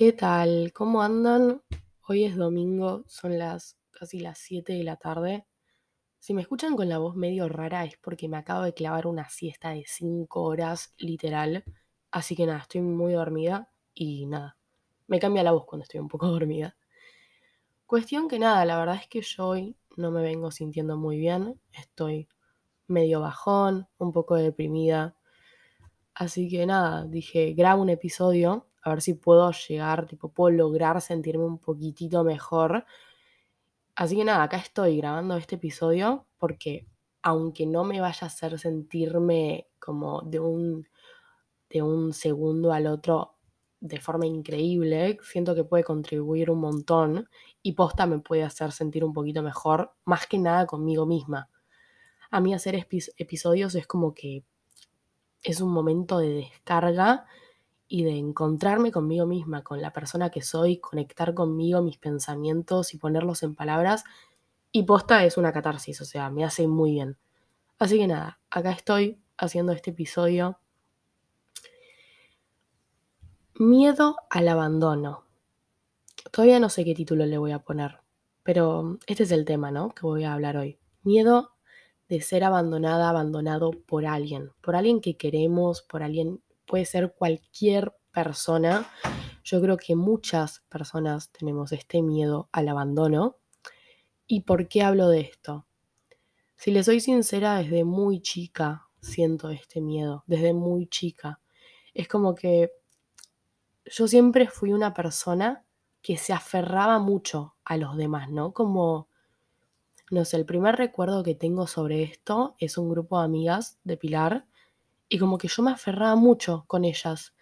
¿Qué tal? ¿Cómo andan? Hoy es domingo, son las casi las 7 de la tarde. Si me escuchan con la voz medio rara es porque me acabo de clavar una siesta de 5 horas literal. Así que nada, estoy muy dormida y nada, me cambia la voz cuando estoy un poco dormida. Cuestión que nada, la verdad es que yo hoy no me vengo sintiendo muy bien, estoy medio bajón, un poco deprimida. Así que nada, dije, grabo un episodio, a ver si puedo llegar, tipo, puedo lograr sentirme un poquitito mejor. Así que nada, acá estoy grabando este episodio porque aunque no me vaya a hacer sentirme como de un, de un segundo al otro de forma increíble, siento que puede contribuir un montón y posta me puede hacer sentir un poquito mejor, más que nada conmigo misma. A mí hacer episodios es como que es un momento de descarga y de encontrarme conmigo misma, con la persona que soy, conectar conmigo, mis pensamientos y ponerlos en palabras. Y posta es una catarsis, o sea, me hace muy bien. Así que nada, acá estoy haciendo este episodio. Miedo al abandono. Todavía no sé qué título le voy a poner, pero este es el tema, ¿no? Que voy a hablar hoy. Miedo de ser abandonada, abandonado por alguien, por alguien que queremos, por alguien, puede ser cualquier persona. Yo creo que muchas personas tenemos este miedo al abandono. ¿Y por qué hablo de esto? Si le soy sincera, desde muy chica siento este miedo, desde muy chica. Es como que yo siempre fui una persona que se aferraba mucho a los demás, ¿no? Como no sé, el primer recuerdo que tengo sobre esto es un grupo de amigas de Pilar y como que yo me aferraba mucho con ellas.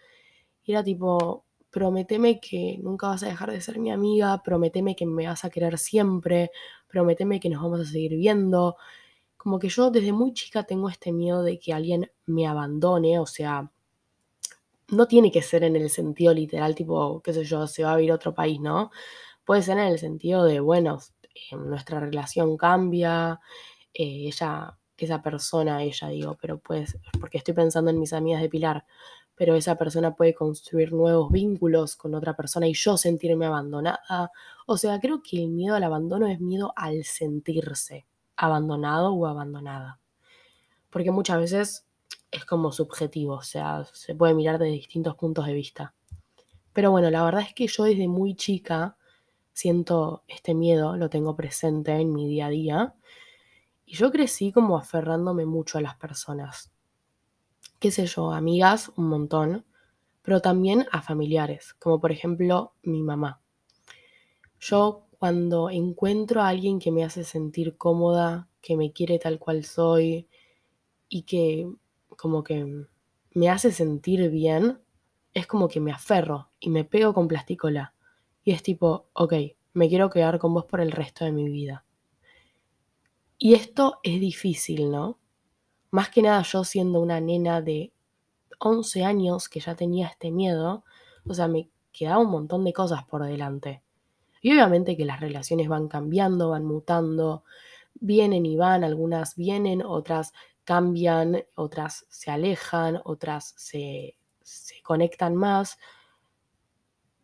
era tipo, prometeme que nunca vas a dejar de ser mi amiga, prometeme que me vas a querer siempre, prometeme que nos vamos a seguir viendo. Como que yo desde muy chica tengo este miedo de que alguien me abandone, o sea, no tiene que ser en el sentido literal, tipo, qué sé yo, se va a ir a otro país, ¿no? Puede ser en el sentido de, bueno, nuestra relación cambia, eh, ella, esa persona, ella digo, pero pues, porque estoy pensando en mis amigas de Pilar, pero esa persona puede construir nuevos vínculos con otra persona y yo sentirme abandonada. O sea, creo que el miedo al abandono es miedo al sentirse abandonado o abandonada. Porque muchas veces es como subjetivo, o sea, se puede mirar de distintos puntos de vista. Pero bueno, la verdad es que yo desde muy chica siento este miedo, lo tengo presente en mi día a día. Y yo crecí como aferrándome mucho a las personas. Qué sé yo, amigas, un montón, pero también a familiares, como por ejemplo mi mamá. Yo cuando encuentro a alguien que me hace sentir cómoda, que me quiere tal cual soy y que como que me hace sentir bien, es como que me aferro y me pego con plasticola. Y es tipo, ok, me quiero quedar con vos por el resto de mi vida. Y esto es difícil, ¿no? Más que nada yo siendo una nena de 11 años que ya tenía este miedo, o sea, me quedaba un montón de cosas por delante. Y obviamente que las relaciones van cambiando, van mutando, vienen y van, algunas vienen, otras cambian, otras se alejan, otras se, se conectan más,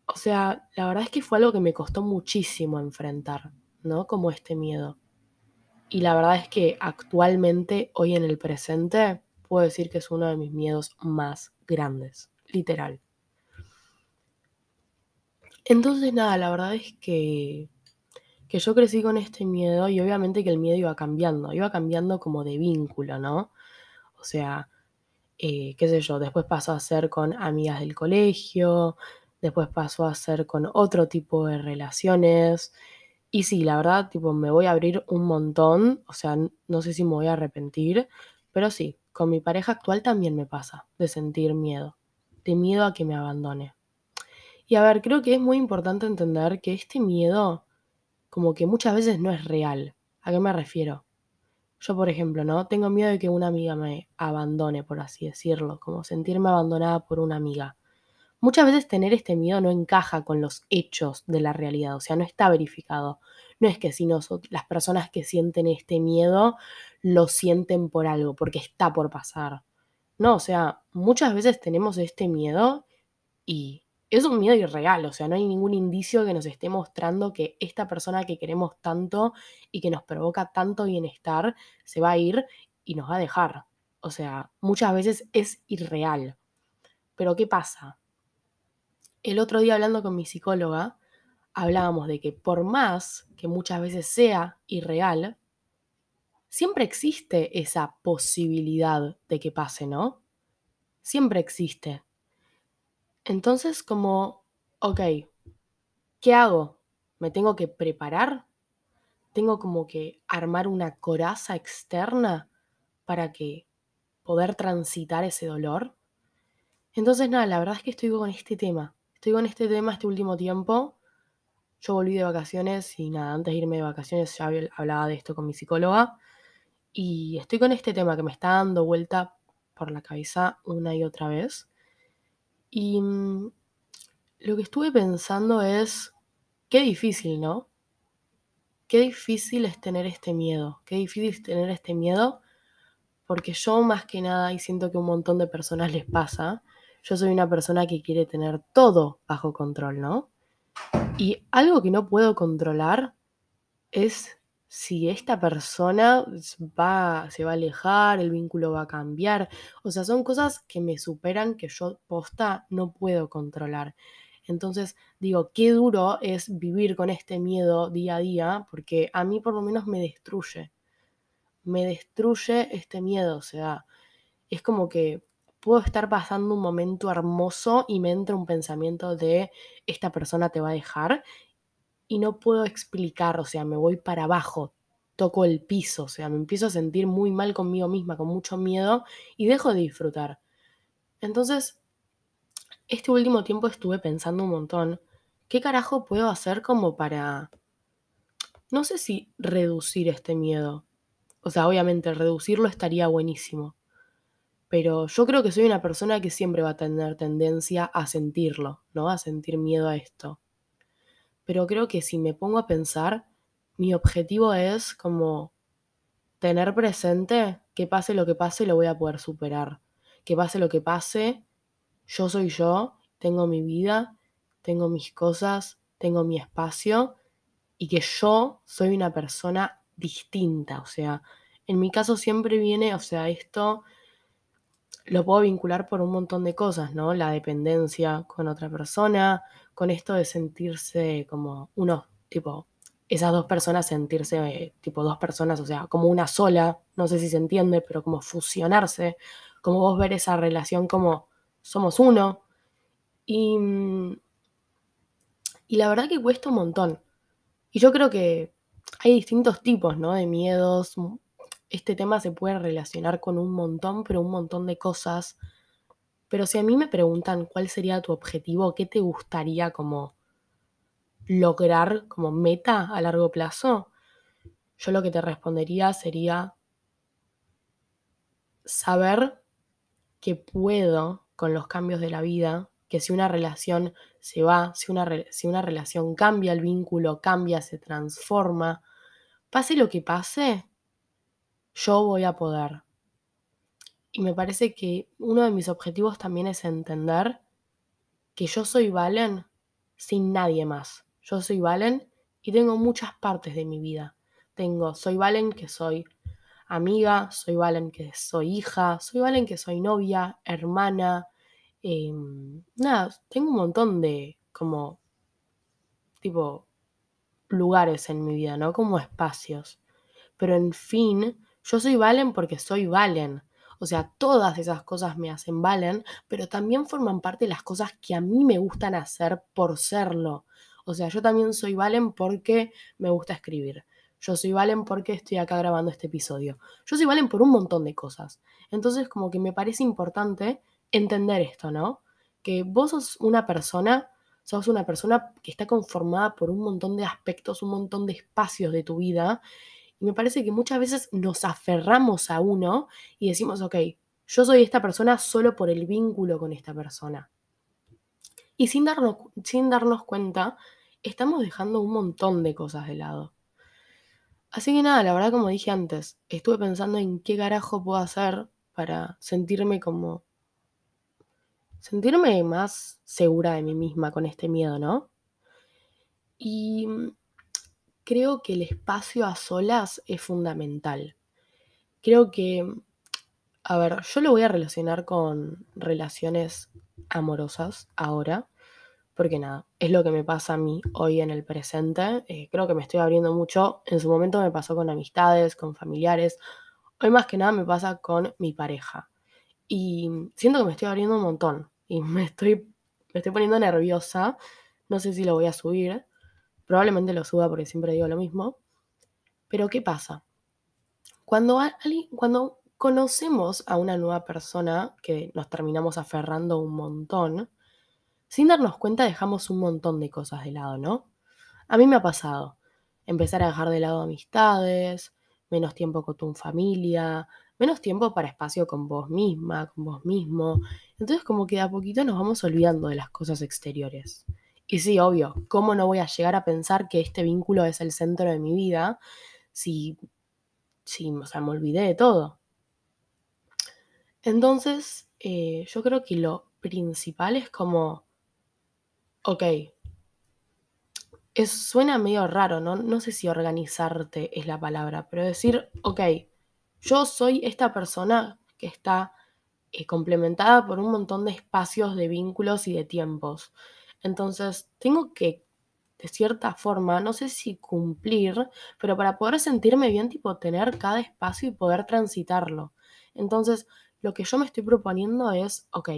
o sea, la verdad es que fue algo que me costó muchísimo enfrentar, ¿no? Como este miedo. Y la verdad es que actualmente, hoy en el presente, puedo decir que es uno de mis miedos más grandes, literal. Entonces, nada, la verdad es que, que yo crecí con este miedo y obviamente que el miedo iba cambiando, iba cambiando como de vínculo, ¿no? O sea, eh, qué sé yo, después pasó a ser con amigas del colegio, después pasó a ser con otro tipo de relaciones. Y sí, la verdad, tipo, me voy a abrir un montón, o sea, no sé si me voy a arrepentir, pero sí, con mi pareja actual también me pasa de sentir miedo, de miedo a que me abandone. Y a ver, creo que es muy importante entender que este miedo, como que muchas veces no es real. ¿A qué me refiero? Yo, por ejemplo, ¿no? Tengo miedo de que una amiga me abandone, por así decirlo, como sentirme abandonada por una amiga muchas veces tener este miedo no encaja con los hechos de la realidad, o sea, no está verificado. No es que si nosotros, las personas que sienten este miedo lo sienten por algo, porque está por pasar. No, o sea, muchas veces tenemos este miedo y es un miedo irreal, o sea, no hay ningún indicio que nos esté mostrando que esta persona que queremos tanto y que nos provoca tanto bienestar se va a ir y nos va a dejar. O sea, muchas veces es irreal. Pero ¿qué pasa? El otro día hablando con mi psicóloga, hablábamos de que por más que muchas veces sea irreal, siempre existe esa posibilidad de que pase, ¿no? Siempre existe. Entonces, como, ok, ¿qué hago? ¿Me tengo que preparar? ¿Tengo como que armar una coraza externa para que poder transitar ese dolor? Entonces, nada, la verdad es que estoy con este tema. Estoy con este tema este último tiempo. Yo volví de vacaciones y nada, antes de irme de vacaciones ya hablaba de esto con mi psicóloga. Y estoy con este tema que me está dando vuelta por la cabeza una y otra vez. Y mm, lo que estuve pensando es, qué difícil, ¿no? Qué difícil es tener este miedo, qué difícil es tener este miedo, porque yo más que nada, y siento que un montón de personas les pasa, yo soy una persona que quiere tener todo bajo control, ¿no? Y algo que no puedo controlar es si esta persona va, se va a alejar, el vínculo va a cambiar. O sea, son cosas que me superan que yo posta no puedo controlar. Entonces digo, qué duro es vivir con este miedo día a día, porque a mí por lo menos me destruye. Me destruye este miedo, o sea, es como que puedo estar pasando un momento hermoso y me entra un pensamiento de esta persona te va a dejar y no puedo explicar, o sea, me voy para abajo, toco el piso, o sea, me empiezo a sentir muy mal conmigo misma, con mucho miedo y dejo de disfrutar. Entonces, este último tiempo estuve pensando un montón, ¿qué carajo puedo hacer como para, no sé si reducir este miedo? O sea, obviamente reducirlo estaría buenísimo, pero yo creo que soy una persona que siempre va a tener tendencia a sentirlo, ¿no? A sentir miedo a esto pero creo que si me pongo a pensar, mi objetivo es como tener presente que pase lo que pase, lo voy a poder superar. Que pase lo que pase, yo soy yo, tengo mi vida, tengo mis cosas, tengo mi espacio y que yo soy una persona distinta. O sea, en mi caso siempre viene, o sea, esto lo puedo vincular por un montón de cosas, ¿no? La dependencia con otra persona, con esto de sentirse como uno, tipo, esas dos personas sentirse eh, tipo dos personas, o sea, como una sola, no sé si se entiende, pero como fusionarse, como vos ver esa relación como somos uno. Y, mm, y la verdad que cuesta un montón. Y yo creo que hay distintos tipos, ¿no? De miedos. Este tema se puede relacionar con un montón, pero un montón de cosas. Pero si a mí me preguntan cuál sería tu objetivo, qué te gustaría como lograr como meta a largo plazo, yo lo que te respondería sería saber que puedo con los cambios de la vida, que si una relación se va, si una, si una relación cambia, el vínculo cambia, se transforma, pase lo que pase, yo voy a poder. Y me parece que uno de mis objetivos también es entender que yo soy Valen sin nadie más. Yo soy Valen y tengo muchas partes de mi vida. Tengo, soy Valen que soy amiga, soy Valen que soy hija, soy Valen que soy novia, hermana. Em, nada, tengo un montón de como tipo lugares en mi vida, ¿no? Como espacios. Pero en fin, yo soy Valen porque soy Valen. O sea, todas esas cosas me hacen valen, pero también forman parte de las cosas que a mí me gustan hacer por serlo. O sea, yo también soy Valen porque me gusta escribir. Yo soy Valen porque estoy acá grabando este episodio. Yo soy Valen por un montón de cosas. Entonces, como que me parece importante entender esto, ¿no? Que vos sos una persona, sos una persona que está conformada por un montón de aspectos, un montón de espacios de tu vida y me parece que muchas veces nos aferramos a uno y decimos, ok, yo soy esta persona solo por el vínculo con esta persona. Y sin darnos, sin darnos cuenta, estamos dejando un montón de cosas de lado. Así que nada, la verdad como dije antes, estuve pensando en qué carajo puedo hacer para sentirme como sentirme más segura de mí misma con este miedo, ¿no? Y mm, creo que el espacio a solas es fundamental. Creo que, a ver, yo lo voy a relacionar con relaciones amorosas ahora, porque nada, es lo que me pasa a mí hoy en el presente. Eh, creo que me estoy abriendo mucho. En su momento me pasó con amistades, con familiares. Hoy más que nada me pasa con mi pareja. Y siento que me estoy abriendo un montón. Y me estoy, me estoy poniendo nerviosa. No sé si lo voy a subir. Probablemente lo suba porque siempre digo lo mismo. Pero ¿qué pasa? Cuando, cuando conocemos a una nueva persona que nos terminamos aferrando un montón, sin darnos cuenta dejamos un montón de cosas de lado, ¿no? A mí me ha pasado empezar a dejar de lado amistades, menos tiempo con tu familia, menos tiempo para espacio con vos misma, con vos mismo. Entonces como que a poquito nos vamos olvidando de las cosas exteriores. Y sí, obvio, ¿cómo no voy a llegar a pensar que este vínculo es el centro de mi vida si, si o sea, me olvidé de todo? Entonces, eh, yo creo que lo principal es como Ok. Es, suena medio raro, ¿no? No sé si organizarte es la palabra, pero decir, ok, yo soy esta persona que está eh, complementada por un montón de espacios de vínculos y de tiempos. Entonces, tengo que, de cierta forma, no sé si cumplir, pero para poder sentirme bien, tipo, tener cada espacio y poder transitarlo. Entonces, lo que yo me estoy proponiendo es, ok,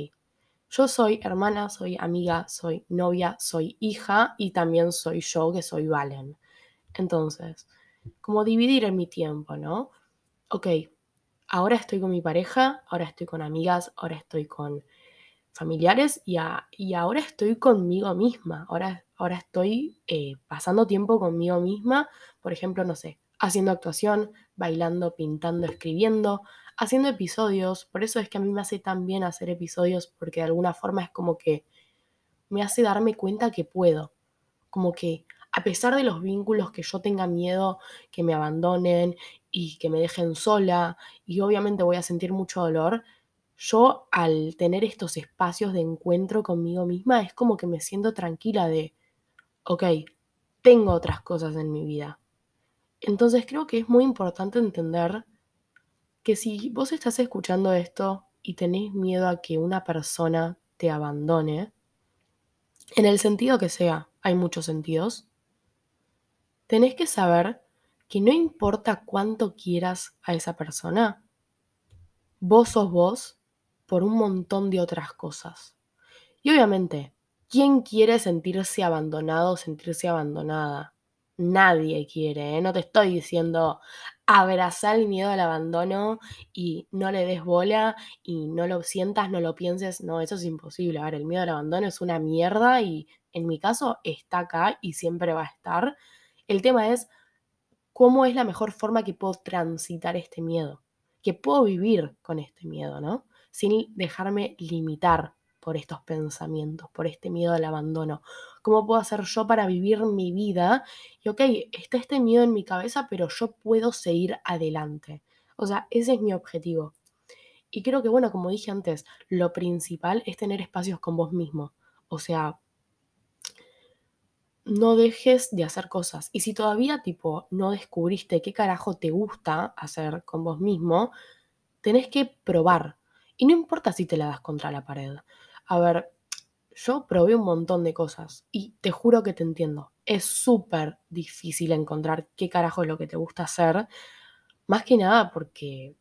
yo soy hermana, soy amiga, soy novia, soy hija y también soy yo que soy Valen. Entonces, como dividir en mi tiempo, ¿no? Ok, ahora estoy con mi pareja, ahora estoy con amigas, ahora estoy con familiares y, ahora estoy conmigo misma, ahora, ahora estoy eh, pasando tiempo conmigo misma, por ejemplo, no sé, haciendo actuación, bailando, pintando, escribiendo, haciendo episodios. Por eso es que a mí me hace tan bien hacer episodios, porque de alguna forma es como que me hace darme cuenta que puedo. Como que a pesar de los vínculos que yo tenga miedo que me abandonen y que me dejen sola, y obviamente voy a sentir mucho dolor, yo al tener estos espacios de encuentro conmigo misma es como que me siento tranquila de, ok, tengo otras cosas en mi vida. Entonces creo que es muy importante entender que si vos estás escuchando esto y tenés miedo a que una persona te abandone, en el sentido que sea, hay muchos sentidos, tenés que saber que no importa cuánto quieras a esa persona, vos sos vos por un montón de otras cosas. Y obviamente, ¿quién quiere sentirse abandonado o sentirse abandonada? Nadie quiere, ¿eh? No te estoy diciendo, abrazar el miedo al abandono y no le des bola y no lo sientas, no lo pienses. No, eso es imposible. A ver, el miedo al abandono es una mierda y en mi caso está acá y siempre va a estar. El tema es cómo es la mejor forma que puedo transitar este miedo, que puedo vivir con este miedo, ¿no? Sin dejarme limitar por estos pensamientos, por este miedo al abandono. ¿Cómo puedo hacer yo para vivir mi vida? Y ok, está este miedo en mi cabeza, pero yo puedo seguir adelante. O sea, ese es mi objetivo. Y creo que, bueno, como dije antes, lo principal es tener espacios con vos mismo. O sea, no dejes de hacer cosas. Y si todavía, tipo, no descubriste qué carajo te gusta hacer con vos mismo, tenés que probar. Y no importa si te la das contra la pared. A ver, yo probé un montón de cosas y te juro que te entiendo. Es súper difícil encontrar qué carajo es lo que te gusta hacer. Más que nada porque,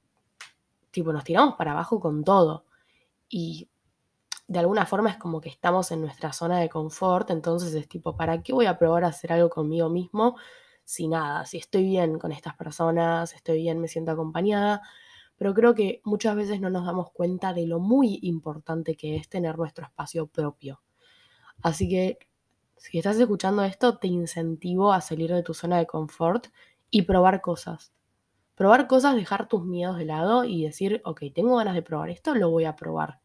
tipo, nos tiramos para abajo con todo. Y de alguna forma es como que estamos en nuestra zona de confort. Entonces es tipo, ¿para qué voy a probar a hacer algo conmigo mismo? Si nada, si estoy bien con estas personas, estoy bien, me siento acompañada, pero creo que muchas veces no nos damos cuenta de lo muy importante que es tener nuestro espacio propio. Así que si estás escuchando esto, te incentivo a salir de tu zona de confort y probar cosas. Probar cosas, dejar tus miedos de lado y decir, ok, tengo ganas de probar esto, lo voy a probar.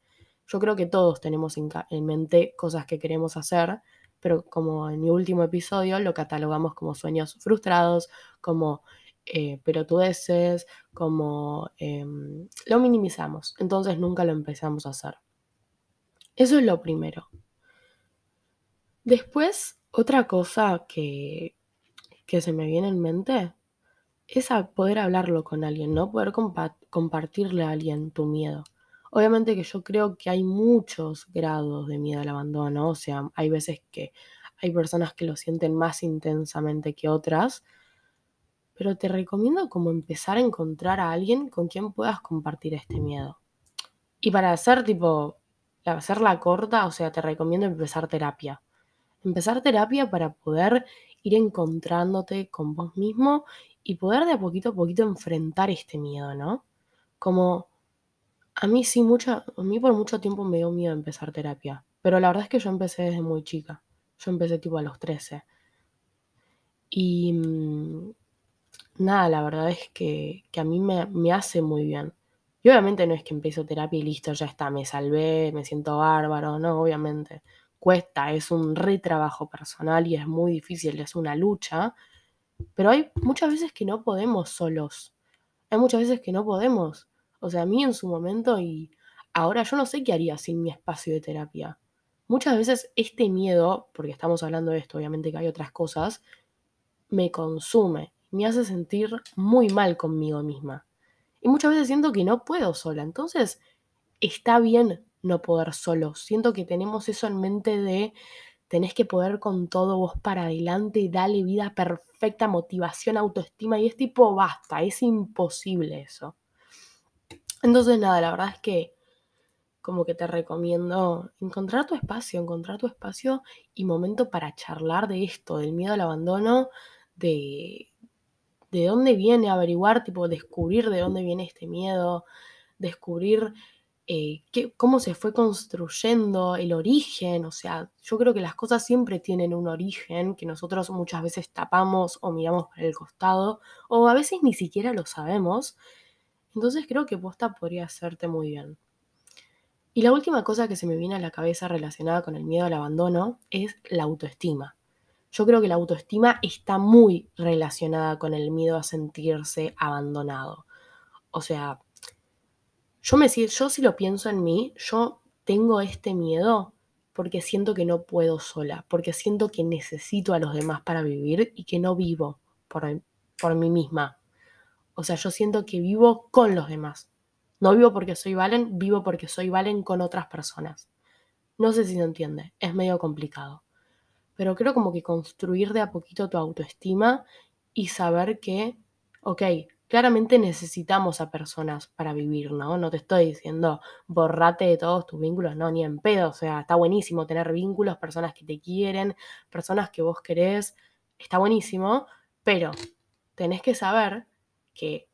Yo creo que todos tenemos en, mente cosas que queremos hacer, pero como en mi último episodio lo catalogamos como sueños frustrados, como eh, pelotudeces, como em, lo minimizamos, entonces nunca lo empezamos a hacer. Eso es lo primero. Después, otra cosa que, que se me viene en mente es poder hablarlo con alguien, ¿no? Poder compartirle a alguien tu miedo. Obviamente que yo creo que hay muchos grados de miedo al abandono, o sea, hay veces que hay personas que lo sienten más intensamente que otras, pero te recomiendo como empezar a encontrar a alguien con quien puedas compartir este miedo. Y para hacer tipo, hacerla corta, o sea, te recomiendo empezar terapia. Empezar terapia para poder ir encontrándote con vos mismo y poder de a poquito a poquito enfrentar este miedo, ¿no? Como a mí sí, mucha, a mí por mucho tiempo me dio miedo empezar terapia, pero la verdad es que yo empecé desde muy chica. Yo empecé tipo a los 13. Y mm, nada, la verdad es que, a mí me, me, hace muy bien. Y obviamente no es que empiezo terapia y listo, ya está, me salvé, me siento bárbaro, no, obviamente. Cuesta, es un retrabajo personal y es muy difícil, es una lucha. Pero hay muchas veces que no podemos solos. Hay muchas veces que no podemos. O sea, a mí en su momento y ahora yo no sé qué haría sin mi espacio de terapia. Muchas veces este miedo, porque estamos hablando de esto, obviamente que hay otras cosas, me consume, me hace sentir muy mal conmigo misma. Y muchas veces siento que no puedo sola. Entonces, está bien no poder solo. Siento que tenemos eso en mente de tenés que poder con todo vos para adelante, dale vida perfecta, motivación, autoestima. Y es tipo, basta, es imposible eso. Entonces, nada, la verdad es que como que te recomiendo encontrar tu espacio, encontrar tu espacio y momento para charlar de esto, del miedo al abandono, de, de dónde viene, averiguar, tipo, descubrir de dónde viene este miedo, descubrir eh, qué, cómo se fue construyendo el origen, o sea, yo creo que las cosas siempre tienen un origen que nosotros muchas veces tapamos o miramos para el costado, o a veces ni siquiera lo sabemos. Entonces creo que posta podría hacerte muy bien. Y la última cosa que se me viene a la cabeza relacionada con el miedo al abandono es la autoestima. Yo creo que la autoestima está muy relacionada con el miedo a sentirse abandonado. O sea, yo, me, yo si lo pienso en mí, yo tengo este miedo porque siento que no puedo sola, porque siento que necesito a los demás para vivir y que no vivo por, por mí misma. O sea, yo siento que vivo con los demás. No vivo porque soy Valen, vivo porque soy Valen con otras personas. No sé si se entiende, es medio complicado pero creo como que construir de a poquito tu autoestima y saber que, ok, claramente necesitamos a personas para vivir, ¿no? No te estoy diciendo borrate de todos tus vínculos, no, ni en pedo, o sea, está buenísimo tener vínculos, personas que te quieren, personas que vos querés, está buenísimo, pero tenés que saber que,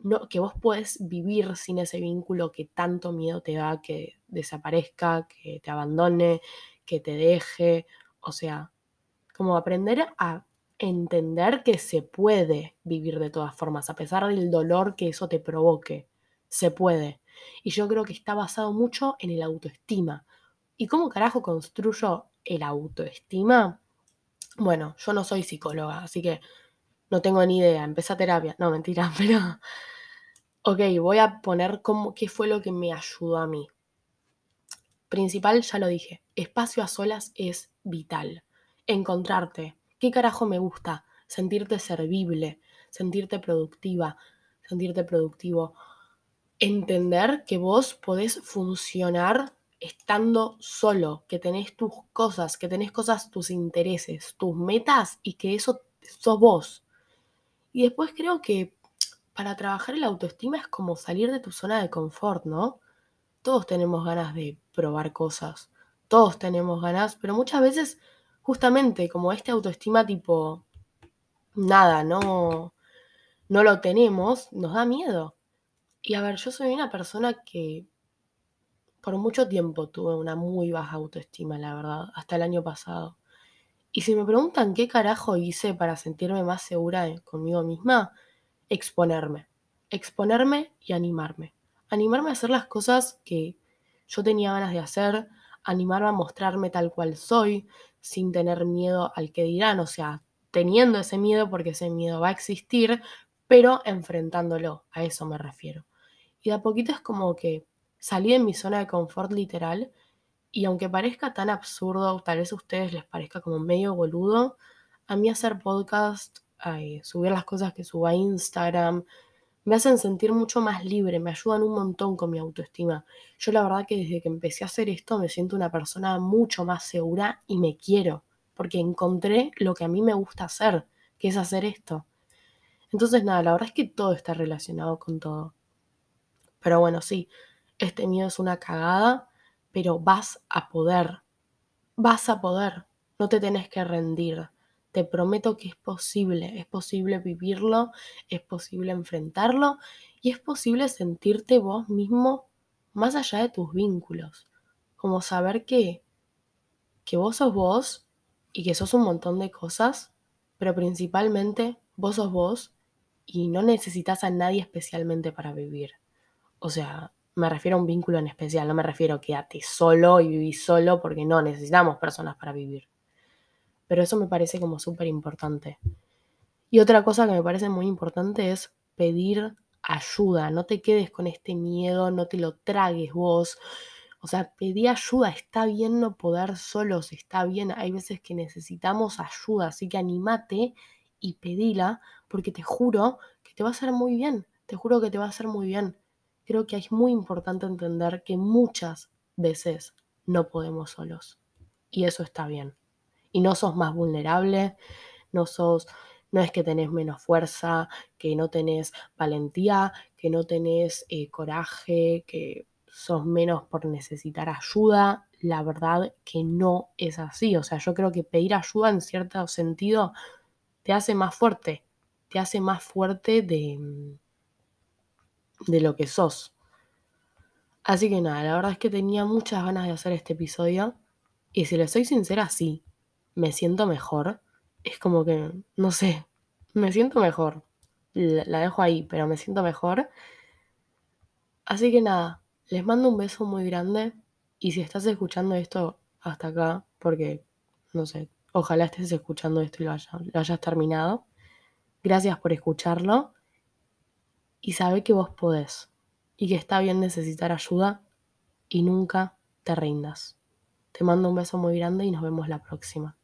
no, que vos podés vivir sin ese vínculo que tanto miedo te da que desaparezca, que te abandone, que te deje, o sea, como aprender a entender que se puede vivir de todas formas, a pesar del dolor que eso te provoque. Se puede. Y yo creo que está basado mucho en el autoestima. ¿Y cómo carajo construyo el autoestima? Bueno, yo no soy psicóloga, así que no tengo ni idea. Empecé a terapia. No, mentira, pero... Ok, voy a poner cómo, qué fue lo que me ayudó a mí. Principal, ya lo dije, espacio a solas es vital encontrarte. ¿Qué carajo me gusta? Sentirte servible, sentirte productiva, sentirte productivo. Entender que vos podés funcionar estando solo, que tenés tus cosas, que tenés cosas, tus intereses, tus metas y que eso sos vos. Y después creo que para trabajar el autoestima es como salir de tu zona de confort, ¿no? Todos tenemos ganas de probar cosas, todos tenemos ganas, pero muchas veces justamente como este autoestima tipo, nada, no, no lo tenemos, nos da miedo. Y a ver, yo soy una persona que por mucho tiempo tuve una muy baja autoestima, la verdad, hasta el año pasado. Y si me preguntan qué carajo hice para sentirme más segura conmigo misma, exponerme. Exponerme y animarme. Animarme a hacer las cosas que yo tenía ganas de hacer, animarme a mostrarme tal cual soy, sin tener miedo al que dirán, o sea, teniendo ese miedo porque ese miedo va a existir, pero enfrentándolo, a eso me refiero. Y de a poquito es como que salí de mi zona de confort literal Y aunque parezca tan absurdo, tal vez a ustedes les parezca como medio boludo, a mí hacer podcast, subir las cosas que subo a Instagram, me hacen sentir mucho más libre, me ayudan un montón con mi autoestima. Yo la verdad que desde que empecé a hacer esto me siento una persona mucho más segura y me quiero, porque encontré lo que a mí me gusta hacer, que es hacer esto. Entonces nada, la verdad es que todo está relacionado con todo. Pero bueno, sí, este miedo es una cagada, pero vas a poder, vas a poder, no te tenés que rendir. Te prometo que es posible, es posible vivirlo, es posible enfrentarlo y es posible sentirte vos mismo más allá de tus vínculos. Como saber que, que vos sos vos y que sos un montón de cosas, pero principalmente vos sos vos y no necesitas a nadie especialmente para vivir. O sea, me refiero a un vínculo en especial, no me refiero a quedarte solo y vivir solo porque no necesitamos personas para vivir. Pero eso me parece como súper importante. Y otra cosa que me parece muy importante es pedir ayuda, no te quedes con este miedo, no te lo tragues vos. O sea, pedí ayuda, está bien no poder solos, está bien, hay veces que necesitamos ayuda, así que animate y pedila, porque te juro que te va a hacer muy bien, te juro que te va a hacer muy bien. Creo que es muy importante entender que muchas veces no podemos solos, y eso está bien. Y no sos más vulnerable, no sos no es que tenés menos fuerza, que no tenés valentía, que no tenés eh, coraje, que sos menos por necesitar ayuda. La verdad que no es así. O sea, yo creo que pedir ayuda en cierto sentido te hace más fuerte, te hace más fuerte de, de lo que sos. Así que nada, la verdad es que tenía muchas ganas de hacer este episodio. Y si le soy sincera, sí, me siento mejor es como que, no sé, me siento mejor. La, dejo ahí, pero me siento mejor. Así que nada, les mando un beso muy grande y si estás escuchando esto hasta acá, porque, no sé, ojalá estés escuchando esto y lo, hayas terminado. Gracias por escucharlo y sabe que vos podés y que está bien necesitar ayuda y nunca te rindas. Te mando un beso muy grande y nos vemos la próxima.